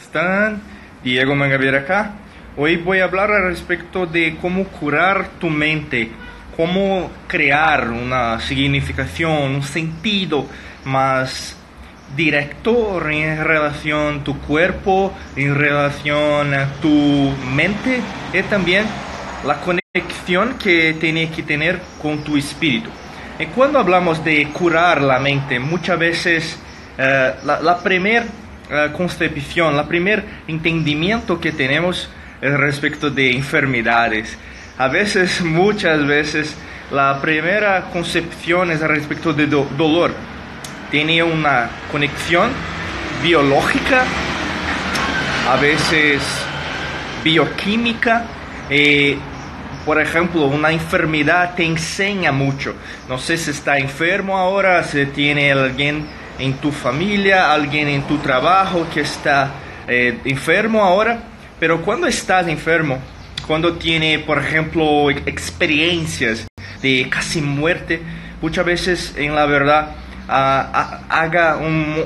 están? Diego Mangavier acá. Hoy voy a hablar al respecto de cómo curar tu mente, cómo crear una significación, un sentido más directo en relación a tu cuerpo, en relación a tu mente y también la conexión que tiene que tener con tu espíritu. Y cuando hablamos de curar la mente, muchas veces eh, la, la primera concepción, el primer entendimiento que tenemos es respecto de enfermedades. A veces, muchas veces, la primera concepción es respecto de do dolor. Tiene una conexión biológica, a veces bioquímica. Eh, por ejemplo, una enfermedad te enseña mucho. No sé si está enfermo ahora, si tiene alguien en tu familia, alguien en tu trabajo que está eh, enfermo ahora, pero cuando estás enfermo, cuando tiene, por ejemplo, experiencias de casi muerte, muchas veces en la verdad uh, haga un,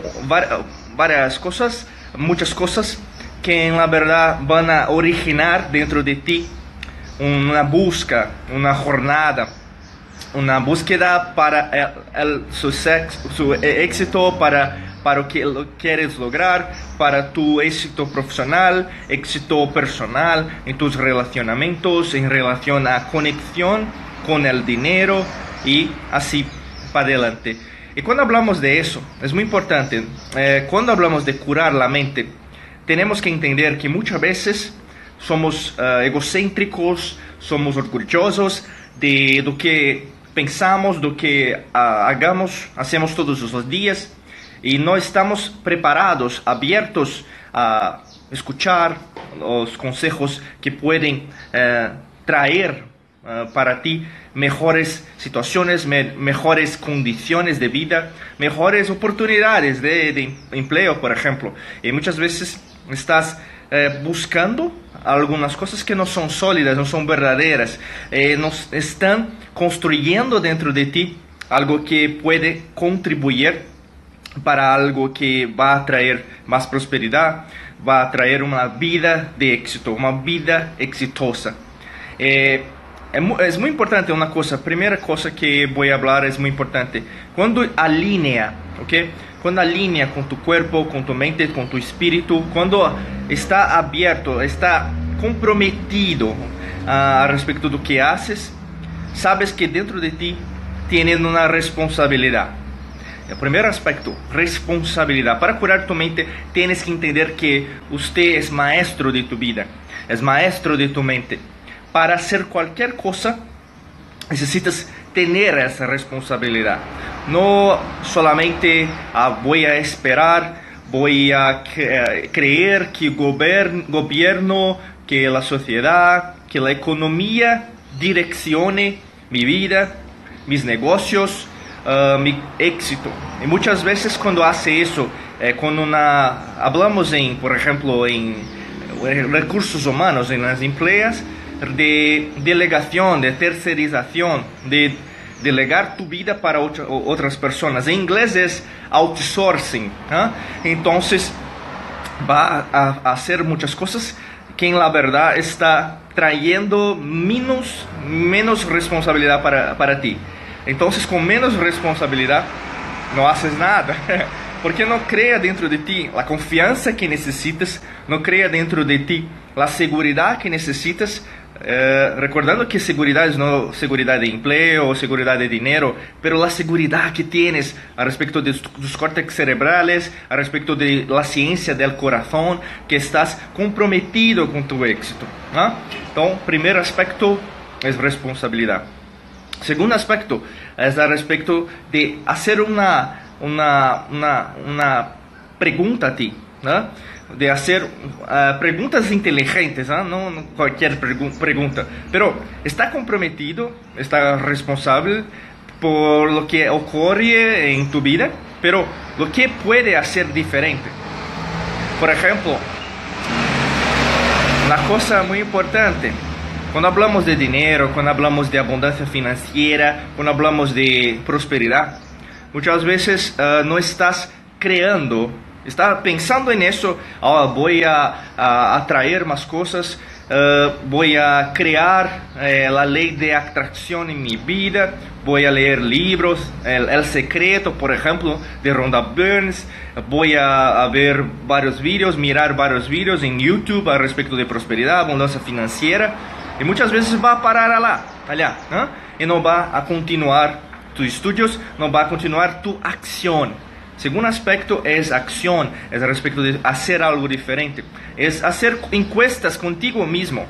varias cosas, muchas cosas que en la verdad van a originar dentro de ti una busca, una jornada una búsqueda para su, su, éxito, para, para lo que quieres lograr, para tu éxito profesional, éxito personal, en tus relacionamientos, en relación a conexión con el dinero y así para adelante. Y cuando hablamos de eso, es muy importante, eh, cuando hablamos de curar la mente, tenemos que entender que muchas veces somos uh, egocéntricos, somos orgullosos de lo que pensamos, do que uh, hagamos, hacemos todos os dias e não estamos preparados, abertos a escuchar os consejos que podem uh, traer uh, para ti mejores situaciones, me mejores condiciones de vida, mejores oportunidades de, de empleo, por ejemplo. Y muchas veces estás eh, buscando algunas cosas que no son sólidas, no son verdaderas, eh, nos están construyendo dentro de ti algo que puede contribuir para algo que va a traer más prosperidad, va a traer una vida de éxito, una vida exitosa. Eh, es muy importante una cosa, primera cosa que voy a hablar es muy importante. Cuando alinea, ¿ok? Cuando alinea con tu cuerpo, con tu mente, con tu espíritu, cuando está abierto, está comprometido uh, respecto do que haces, sabes que dentro de ti tienes una responsabilidad. El primer aspecto, responsabilidad. Para curar tu mente, tienes que entender que usted es maestro de tu vida, es maestro de tu mente. Para hacer cualquier cosa, necesitas tener esa responsabilidad. No solamente ah, voy a esperar, voy a creer que el gobierno, que la sociedad, que la economía direccione mi vida, mis negocios, uh, mi éxito. Y muchas veces cuando hace eso, eh, cuando una, hablamos en, por ejemplo, en recursos humanos, en las empleas, de delegación, de tercerización, de delegar tu vida para otra, otras personas. En inglés es outsourcing. ¿eh? Entonces va a hacer muchas cosas que en la verdad está trayendo menos, menos responsabilidad para, para ti. Entonces con menos responsabilidad no haces nada. Porque no crea dentro de ti la confianza que necesitas, no crea dentro de ti la seguridad que necesitas eh, recordando que seguridad no seguridad de empleo o seguridad de dinero, pero la seguridad que tienes a respecto de tus córtex cerebrales, a respecto de la ciencia del corazón, que estás comprometido con tu éxito. ¿no? Entonces, primer aspecto es responsabilidad. Segundo aspecto es a respecto de hacer una, una, una, una pregunta a ti. ¿no? De hacer uh, preguntas inteligentes, ¿eh? no, cualquier pregu pregunta, pero está comprometido, está responsable por lo que ocurre en tu vida, pero lo que puede hacer diferente. Por ejemplo, una cosa muy importante, cuando hablamos de dinero, cuando hablamos de abundancia financiera, cuando hablamos de prosperidad, muchas veces uh, no estás creando Está pensando en eso, ahora voy a, a atraer más cosas, uh, voy a crear eh, la ley de atracción en mi vida, voy a leer libros, El, Secreto, por ejemplo, de Rhonda Burns, voy a, a, ver varios vídeos, mirar varios vídeos en YouTube al respecto de prosperidad, abundancia financiera, y muchas veces va a parar allá, allá ¿no? y no va a continuar tus estudios, no va a continuar tu acción. Segundo aspecto es acción, es respecto de hacer algo diferente, es hacer encuestas contigo mismo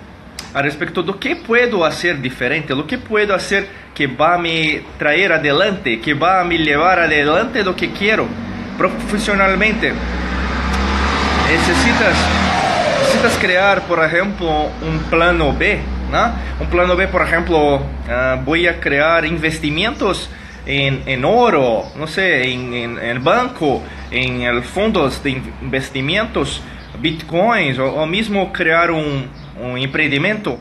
a respecto de qué puedo hacer diferente, lo que puedo hacer que va a me traer adelante, que va a me llevar adelante lo que quiero profesionalmente. Necesitas, necesitas crear, por ejemplo, un plano B, ¿no? Un plano B, por ejemplo, uh, voy a crear investimentos en, en oro, no sé, en, el banco, en el fondos de investimentos, bitcoins, o, mismo crear un, un, emprendimiento,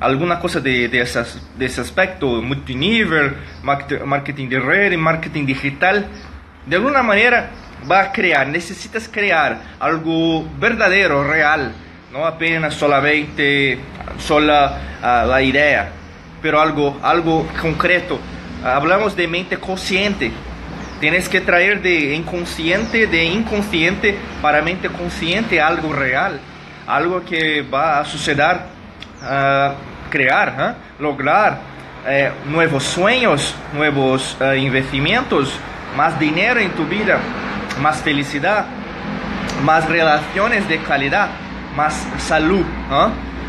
alguna cosa de, de, esas, de ese aspecto, multinivel, marketing de red, marketing digital, de alguna manera va a crear, necesitas crear algo verdadero, real, no apenas solamente sola uh, la idea, pero algo, algo concreto hablamos de mente consciente. Tienes que traer de inconsciente, de inconsciente para mente consciente algo real, algo que va a suceder, uh, crear, ¿eh? lograr eh, nuevos sueños, nuevos uh, más dinero en tu vida, más felicidad, más relaciones de calidad, más salud.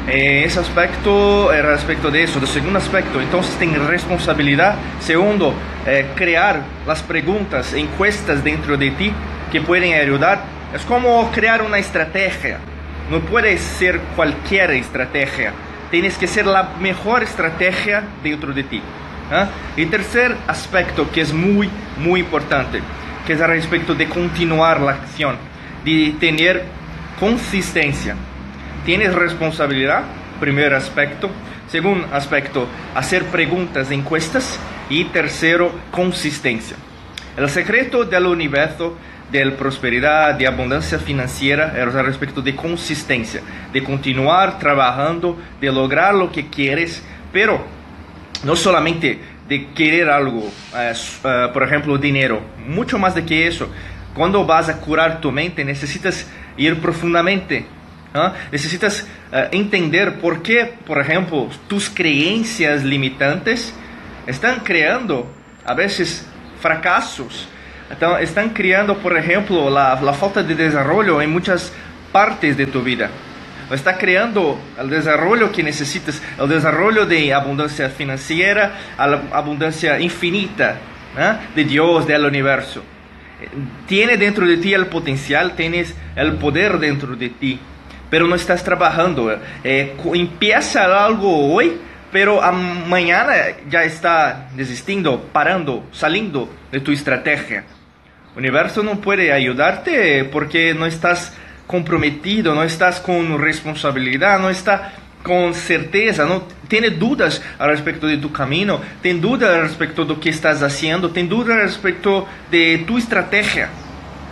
Eh, ese aspecto, el respecto de eso. El segundo aspecto, entonces, tiene responsabilidad. Segundo, eh, crear las preguntas, encuestas dentro de ti que pueden ayudar. Es como crear una estrategia. No puede ser cualquier estrategia. Tienes que ser la mejor estrategia dentro de ti. ¿eh? Y tercer aspecto que es muy, muy importante, que es respecto de continuar la acción, de tener consistencia. Tienes responsabilidad, primer aspecto. Segundo aspecto, hacer preguntas, encuestas. Y tercero, consistencia. El secreto del universo de prosperidad, de abundancia financiera, es al respecto de consistencia, de continuar trabajando, de lograr lo que quieres, pero no solamente de querer algo, uh, uh, por ejemplo, dinero, mucho más de que eso. Cuando vas a curar tu mente, necesitas ir profundamente ¿Ah? Necesitas uh, entender por qué, por ejemplo, tus creencias limitantes están creando a veces fracasos. Então, están creando, por ejemplo, la, la falta de desarrollo en muchas partes de tu vida. Está creando el desarrollo que necesitas, el desarrollo de abundancia financiera, la abundancia infinita ¿eh? de Dios, del universo. Tiene dentro de ti el potencial, tienes el poder dentro de ti pero no estás trabajando. Eh, empieza algo hoy, pero mañana ya está desistiendo, parando, saliendo de tu estrategia. El universo no puede ayudarte porque no estás comprometido, no estás con responsabilidad, no está con certeza, no tiene dudas al respecto de tu camino, tiene dudas al respecto de lo que estás haciendo, tiene dudas al respecto de tu estrategia.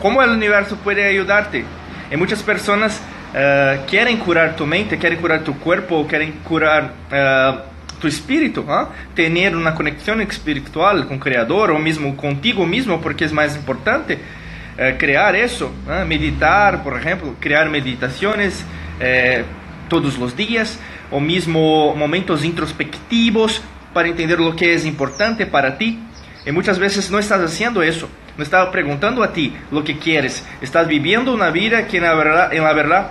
¿Cómo el universo puede ayudarte? Hay muchas personas uh, querem curar tu mente, querem curar tu corpo, querem curar uh, tu espírito, ¿ah? ter uma conexão espiritual com o Criador ou mesmo contigo mesmo, porque é mais importante uh, criar isso, ¿ah? meditar, por exemplo, criar meditações eh, todos os dias, ou mesmo momentos introspectivos para entender o que é importante para ti. E muitas vezes não estás fazendo isso, não estás perguntando a ti o que quieres, estás vivendo uma vida que na verdade, na verdade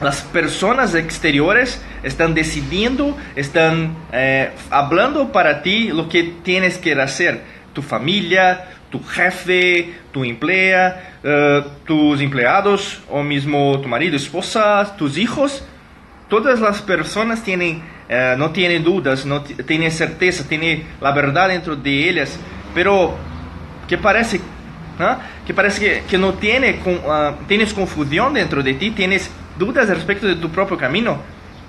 las personas exteriores están decidiendo, están eh, hablando para ti lo que tienes que hacer. Tu familia, tu jefe, tu emplea, eh, tus empleados, o mismo tu marido, esposa, tus hijos. Todas las personas tienen, eh, no tienen dudas, no tienen certeza, tienen la verdad dentro de ellas, pero que parece, que parece que, que no tiene, uh, dentro de ti, tienes dudas respecto de tu propio camino.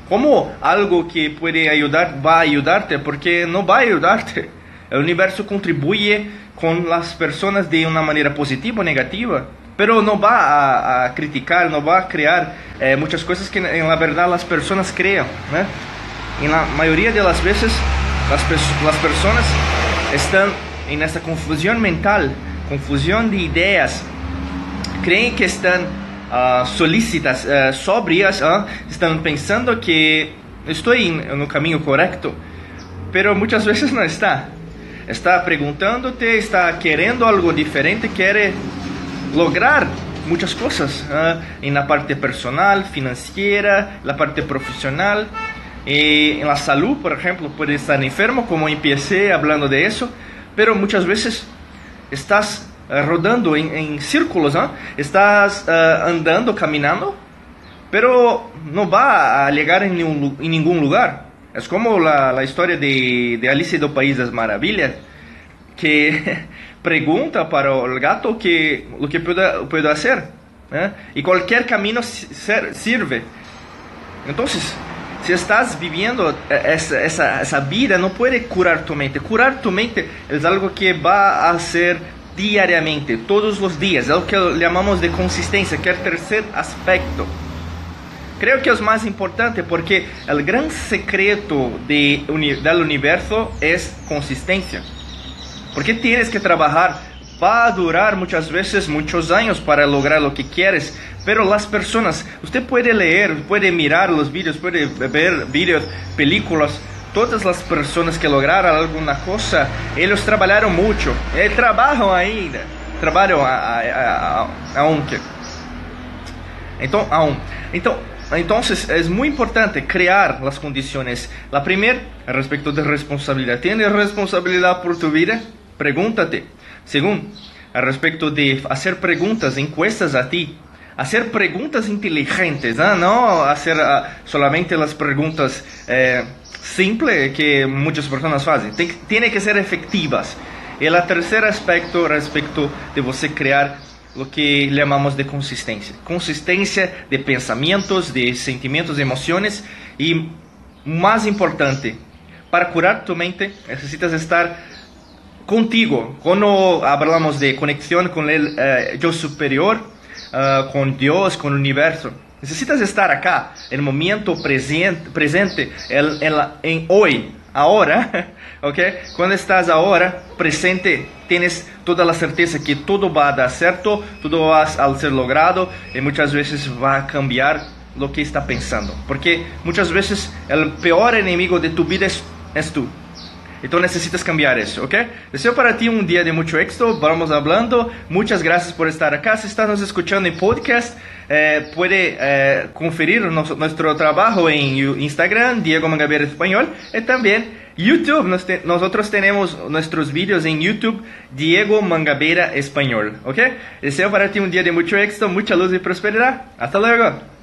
¿Cómo algo que puede ayudar va a ayudarte? Porque no va a ayudarte. El universo contribuye con las personas de una manera positiva o negativa. pero no va a, a criticar, no va a crear eh, que en la verdad las personas crean. ¿no? En la mayoría de las veces las, las personas están en esa confusión mental, confusión de ideas, creen que están uh, solícitas, uh, sobrias, uh, están pensando que estoy en, en el camino correcto, pero muchas veces no está. Está preguntándote, está queriendo algo diferente, quiere lograr muchas cosas en la parte personal, financiera, la parte profesional. en la salud, por ejemplo, puedes estar enfermo, como empecé hablando de eso, pero muchas veces estás uh, rodando em, em, círculos, ¿no? estás uh, andando, caminando, pero não vai a em nenhum, em nenhum lugar. É como a história de, de Alice do País das Maravilhas, que pergunta para o gato que o que pode, fazer, e qualquer caminho serve. Então, se estás viviendo esa, esa, esa, vida, no puede curar tu mente. Curar tu mente es algo que va a hacer diariamente, todos los días. Es lo que llamamos de consistencia, que es el tercer aspecto. Creo que es más importante porque el gran secreto de, del universo es consistencia. Porque tienes que trabajar va a durar muchas veces muchos años para lograr lo que quieres, pero las personas, usted puede leer, puede mirar los vídeos, puede ver vídeos, películas, todas las personas que lograron alguna cosa, ellos trabajaron mucho, eh, trabajan ainda, trabajan aún. Entonces es muy importante crear las condiciones. La primera, respecto de responsabilidad. ¿Tienes responsabilidad por tu vida? Pregúntate. Según, al respecto de hacer preguntas, encuestas a ti, hacer preguntas inteligentes, ¿no? no hacer uh, solamente las preguntas eh, simples que muchas personas hacen. Tiene que ser efectivas. Y el tercer aspecto respecto de você crear lo que llamamos de consistencia. Consistencia de pensamientos, de sentimientos, de emociones y más importante, para curar tu mente necesitas estar contigo. Cuando hablamos de conexión con el uh, yo superior, uh, con Dios, con el universo, necesitas estar acá, en el momento presente, presente en, hoy, ahora, ¿ok? Cuando estás ahora presente, tienes toda la certeza que todo va a dar cierto, todo va a ser logrado y muchas veces va a cambiar lo que está pensando. Porque muchas veces el peor enemigo de tu vida es tú. Então necessitas cambiar isso, ¿ok? Deseo para ti um dia de muito éxito. Vamos hablando. Muchas gracias por estar acá. Si estás escuchando en podcast, eh, puede eh, conferir nos, nuestro trabajo en Instagram, Diego Mangabeira Español, y también YouTube. Nos te, nosotros tenemos nuestros vídeos en YouTube, Diego Mangabeira Español, ¿ok? Deseo para ti un día de mucho éxito, mucha luz y prosperidad. Hasta luego.